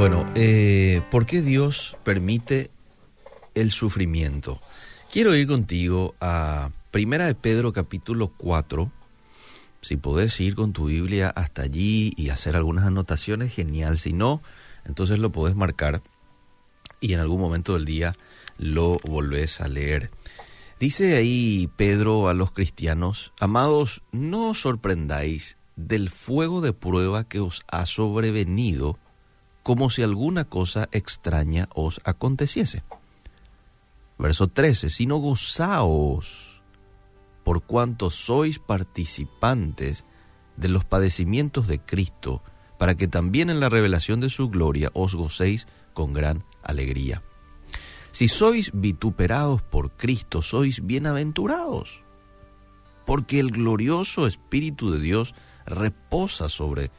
Bueno, eh, ¿por qué Dios permite el sufrimiento? Quiero ir contigo a Primera de Pedro capítulo 4. Si podés ir con tu Biblia hasta allí y hacer algunas anotaciones, genial. Si no, entonces lo podés marcar y en algún momento del día lo volvés a leer. Dice ahí Pedro a los cristianos, amados, no os sorprendáis del fuego de prueba que os ha sobrevenido como si alguna cosa extraña os aconteciese. Verso 13, sino gozaos por cuanto sois participantes de los padecimientos de Cristo, para que también en la revelación de su gloria os gocéis con gran alegría. Si sois vituperados por Cristo, sois bienaventurados, porque el glorioso Espíritu de Dios reposa sobre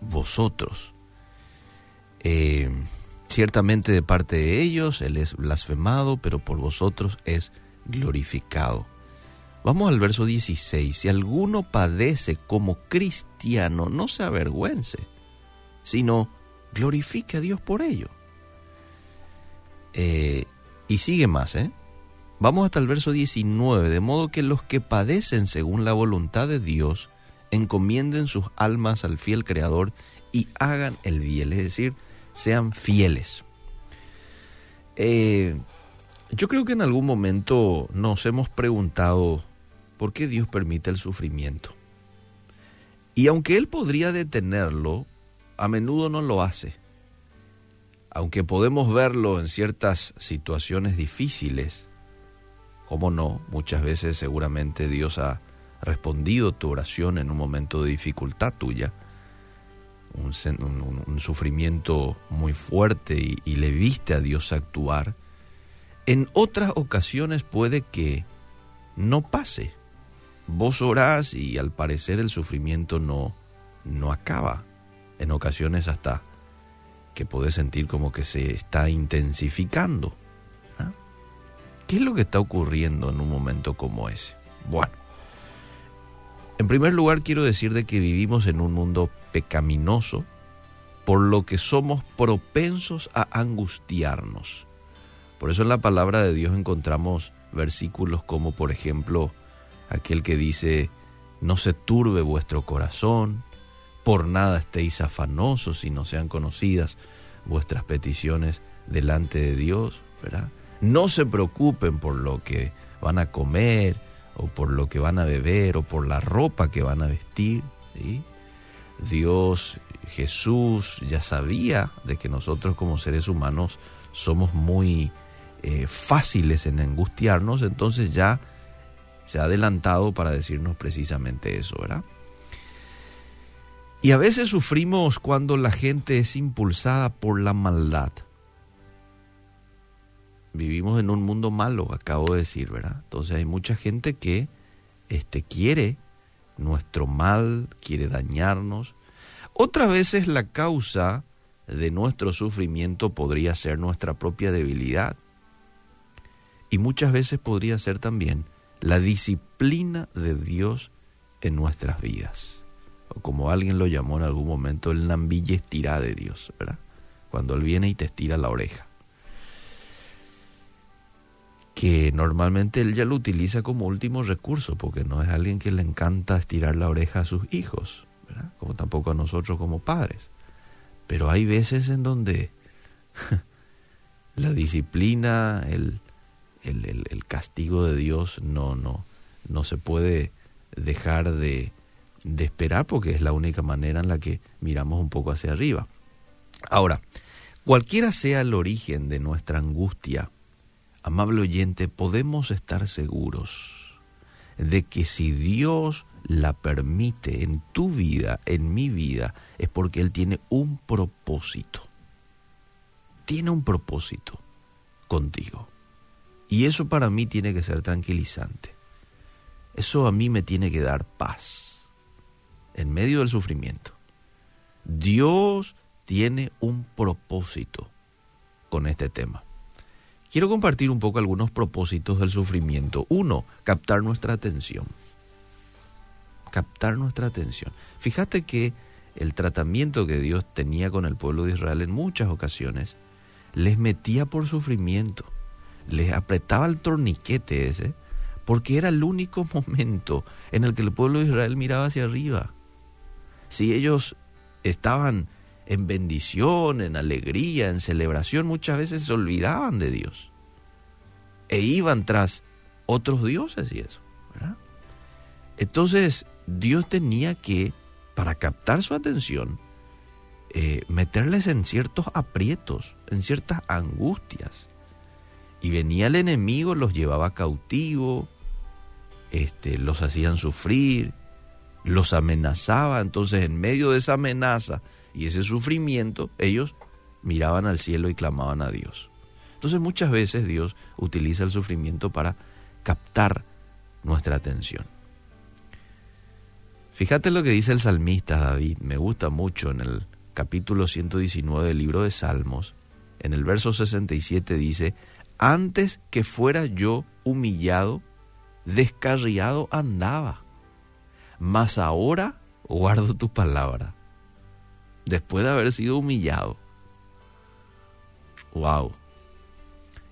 vosotros. Eh, ciertamente de parte de ellos Él es blasfemado, pero por vosotros es glorificado. Vamos al verso 16. Si alguno padece como cristiano, no se avergüence, sino glorifique a Dios por ello. Eh, y sigue más, ¿eh? Vamos hasta el verso 19, de modo que los que padecen según la voluntad de Dios, encomienden sus almas al fiel Creador y hagan el bien, es decir, sean fieles. Eh, yo creo que en algún momento nos hemos preguntado por qué Dios permite el sufrimiento. Y aunque Él podría detenerlo, a menudo no lo hace. Aunque podemos verlo en ciertas situaciones difíciles, como no, muchas veces seguramente Dios ha respondido tu oración en un momento de dificultad tuya, un, sufrimiento muy fuerte y, le viste a Dios actuar, en otras ocasiones puede que no pase. Vos orás y al parecer el sufrimiento no, no acaba. En ocasiones hasta que podés sentir como que se está intensificando. ¿ah? ¿Qué es lo que está ocurriendo en un momento como ese? Bueno, en primer lugar quiero decir de que vivimos en un mundo pecaminoso, por lo que somos propensos a angustiarnos. Por eso en la palabra de Dios encontramos versículos como por ejemplo aquel que dice, no se turbe vuestro corazón, por nada estéis afanosos y no sean conocidas vuestras peticiones delante de Dios. No se preocupen por lo que van a comer o por lo que van a beber o por la ropa que van a vestir. Dios, Jesús ya sabía de que nosotros como seres humanos somos muy eh, fáciles en angustiarnos, entonces ya se ha adelantado para decirnos precisamente eso, ¿verdad? Y a veces sufrimos cuando la gente es impulsada por la maldad. Vivimos en un mundo malo, acabo de decir, ¿verdad? Entonces hay mucha gente que este, quiere nuestro mal, quiere dañarnos. Otras veces la causa de nuestro sufrimiento podría ser nuestra propia debilidad. Y muchas veces podría ser también la disciplina de Dios en nuestras vidas. O como alguien lo llamó en algún momento, el nambille estirá de Dios, ¿verdad? Cuando Él viene y te estira la oreja. Que normalmente Él ya lo utiliza como último recurso, porque no es alguien que le encanta estirar la oreja a sus hijos. Como tampoco a nosotros como padres. Pero hay veces en donde la disciplina, el, el, castigo de Dios no, no, no se puede dejar de, de esperar porque es la única manera en la que miramos un poco hacia arriba. Ahora, cualquiera sea el origen de nuestra angustia, amable oyente, podemos estar seguros de que si Dios la permite en tu vida, en mi vida, es porque Él tiene un propósito. Tiene un propósito contigo. Y eso para mí tiene que ser tranquilizante. Eso a mí me tiene que dar paz en medio del sufrimiento. Dios tiene un propósito con este tema. Quiero compartir un poco algunos propósitos del sufrimiento. Uno, captar nuestra atención. Captar nuestra atención. Fíjate que el tratamiento que Dios tenía con el pueblo de Israel en muchas ocasiones, les metía por sufrimiento, les apretaba el torniquete ese, porque era el único momento en el que el pueblo de Israel miraba hacia arriba. Si ellos estaban en bendición, en alegría, en celebración, muchas veces se olvidaban de Dios e iban tras otros dioses y eso. Entonces Dios tenía que, para captar su atención, eh, meterles en ciertos aprietos, en ciertas angustias. Y venía el enemigo, los llevaba cautivo, este, los hacían sufrir, los amenazaba. Entonces, en medio de esa amenaza y ese sufrimiento, ellos miraban al cielo y clamaban a Dios. Entonces, muchas veces Dios utiliza el sufrimiento para captar nuestra atención. Fíjate lo que dice el salmista David, me gusta mucho en el capítulo 119 del libro de Salmos, en el verso 67 dice, antes que fuera yo humillado, descarriado andaba, mas ahora guardo tu palabra, después de haber sido humillado. Wow.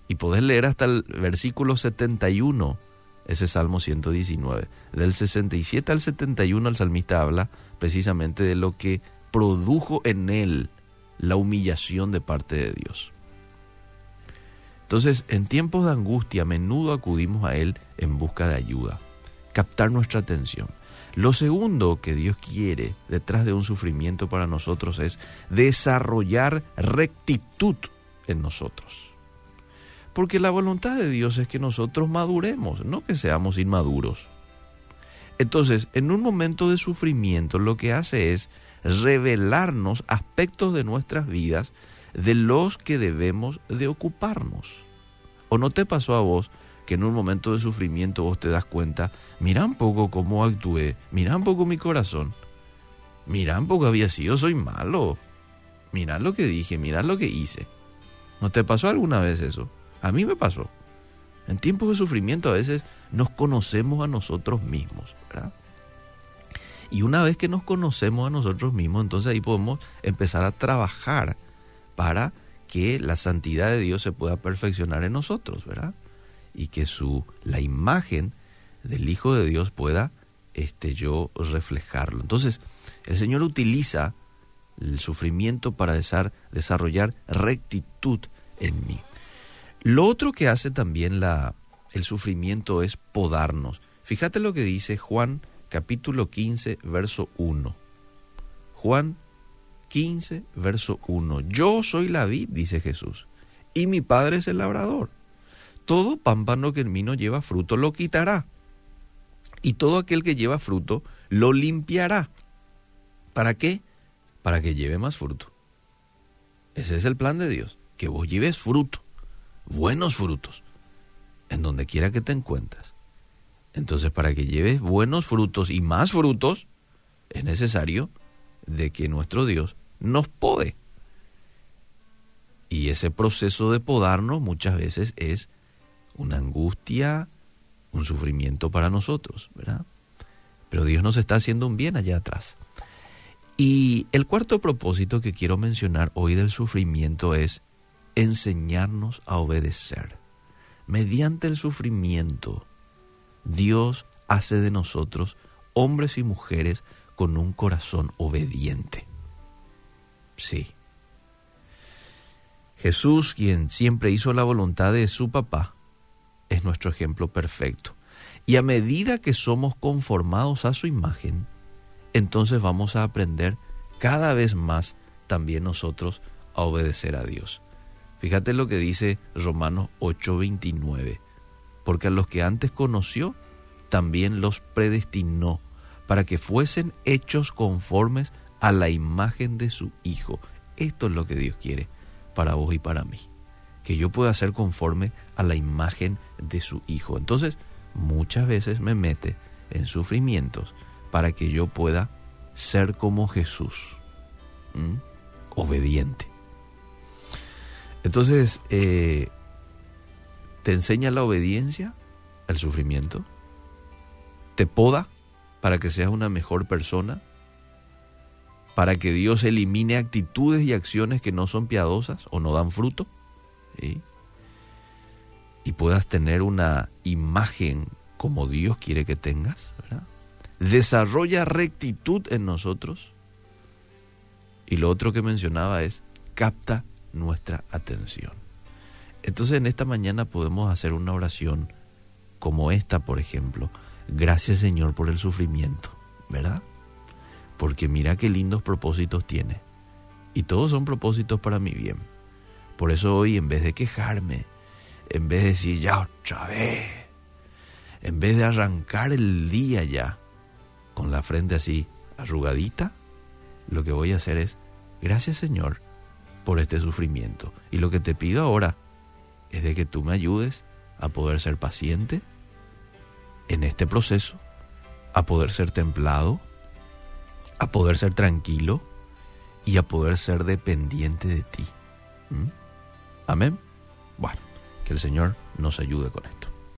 Y podés leer hasta el versículo 71 ese Salmo 119. Del 67 al 71 el salmista habla precisamente de lo que produjo en él la humillación de parte de Dios. Entonces, en tiempos de angustia a menudo acudimos a Él en busca de ayuda, captar nuestra atención. Lo segundo que Dios quiere detrás de un sufrimiento para nosotros es desarrollar rectitud en nosotros. Porque la voluntad de Dios es que nosotros maduremos, no que seamos inmaduros. Entonces, en un momento de sufrimiento, lo que hace es revelarnos aspectos de nuestras vidas de los que debemos de ocuparnos. ¿O no te pasó a vos que en un momento de sufrimiento vos te das cuenta, mira un poco cómo actué, mira un poco mi corazón, mira un poco había sido, soy malo, mira lo que dije, mira lo que hice. ¿No te pasó alguna vez eso? A mí me pasó. En tiempos de sufrimiento a veces nos conocemos a nosotros mismos, ¿verdad? Y una vez que nos conocemos a nosotros mismos, entonces ahí podemos empezar a trabajar para que la santidad de Dios se pueda perfeccionar en nosotros, ¿verdad? Y que su la imagen del Hijo de Dios pueda este yo reflejarlo. Entonces, el Señor utiliza el sufrimiento para desarrollar rectitud en mí. Lo otro que hace también la, el sufrimiento es podarnos. Fíjate lo que dice Juan capítulo 15, verso 1. Juan 15, verso 1. Yo soy la vid, dice Jesús, y mi Padre es el labrador. Todo pámpano que en mí no lleva fruto lo quitará, y todo aquel que lleva fruto lo limpiará. ¿Para qué? Para que lleve más fruto. Ese es el plan de Dios, que vos lleves fruto buenos frutos en donde quiera que te encuentres. Entonces, para que lleves buenos frutos y más frutos, es necesario de que nuestro Dios nos pode. Y ese proceso de podarnos muchas veces es una angustia, un sufrimiento para nosotros, ¿verdad? Pero Dios nos está haciendo un bien allá atrás. Y el cuarto propósito que quiero mencionar hoy del sufrimiento es enseñarnos a obedecer. Mediante el sufrimiento, Dios hace de nosotros hombres y mujeres con un corazón obediente. Sí. Jesús, quien siempre hizo la voluntad de su papá, es nuestro ejemplo perfecto. Y a medida que somos conformados a su imagen, entonces vamos a aprender cada vez más también nosotros a obedecer a Dios. Fíjate lo que dice Romanos 8:29. Porque a los que antes conoció, también los predestinó para que fuesen hechos conformes a la imagen de su Hijo. Esto es lo que Dios quiere para vos y para mí. Que yo pueda ser conforme a la imagen de su Hijo. Entonces, muchas veces me mete en sufrimientos para que yo pueda ser como Jesús, obediente. Entonces, eh, te enseña la obediencia al sufrimiento, te poda para que seas una mejor persona para que Dios elimine actitudes y acciones que no son piadosas o no dan fruto. Y puedas tener una imagen como Dios quiere que tengas. Desarrolla rectitud en nosotros. Y lo otro que mencionaba es, capta nuestra atención. Entonces en esta mañana podemos hacer una oración como esta, por ejemplo. Gracias Señor por el sufrimiento, ¿verdad? Porque mira qué lindos propósitos tiene. Y todos son propósitos para mi bien. Por eso hoy en vez de quejarme, en vez de decir ya otra vez, en vez de arrancar el día ya con la frente así arrugadita, lo que voy a hacer es, gracias Señor por este sufrimiento. Y lo que te pido ahora es de que tú me ayudes a poder ser paciente en este proceso, a poder ser templado, a poder ser tranquilo y a poder ser dependiente de ti. ¿Mm? Amén. Bueno, que el Señor nos ayude con esto.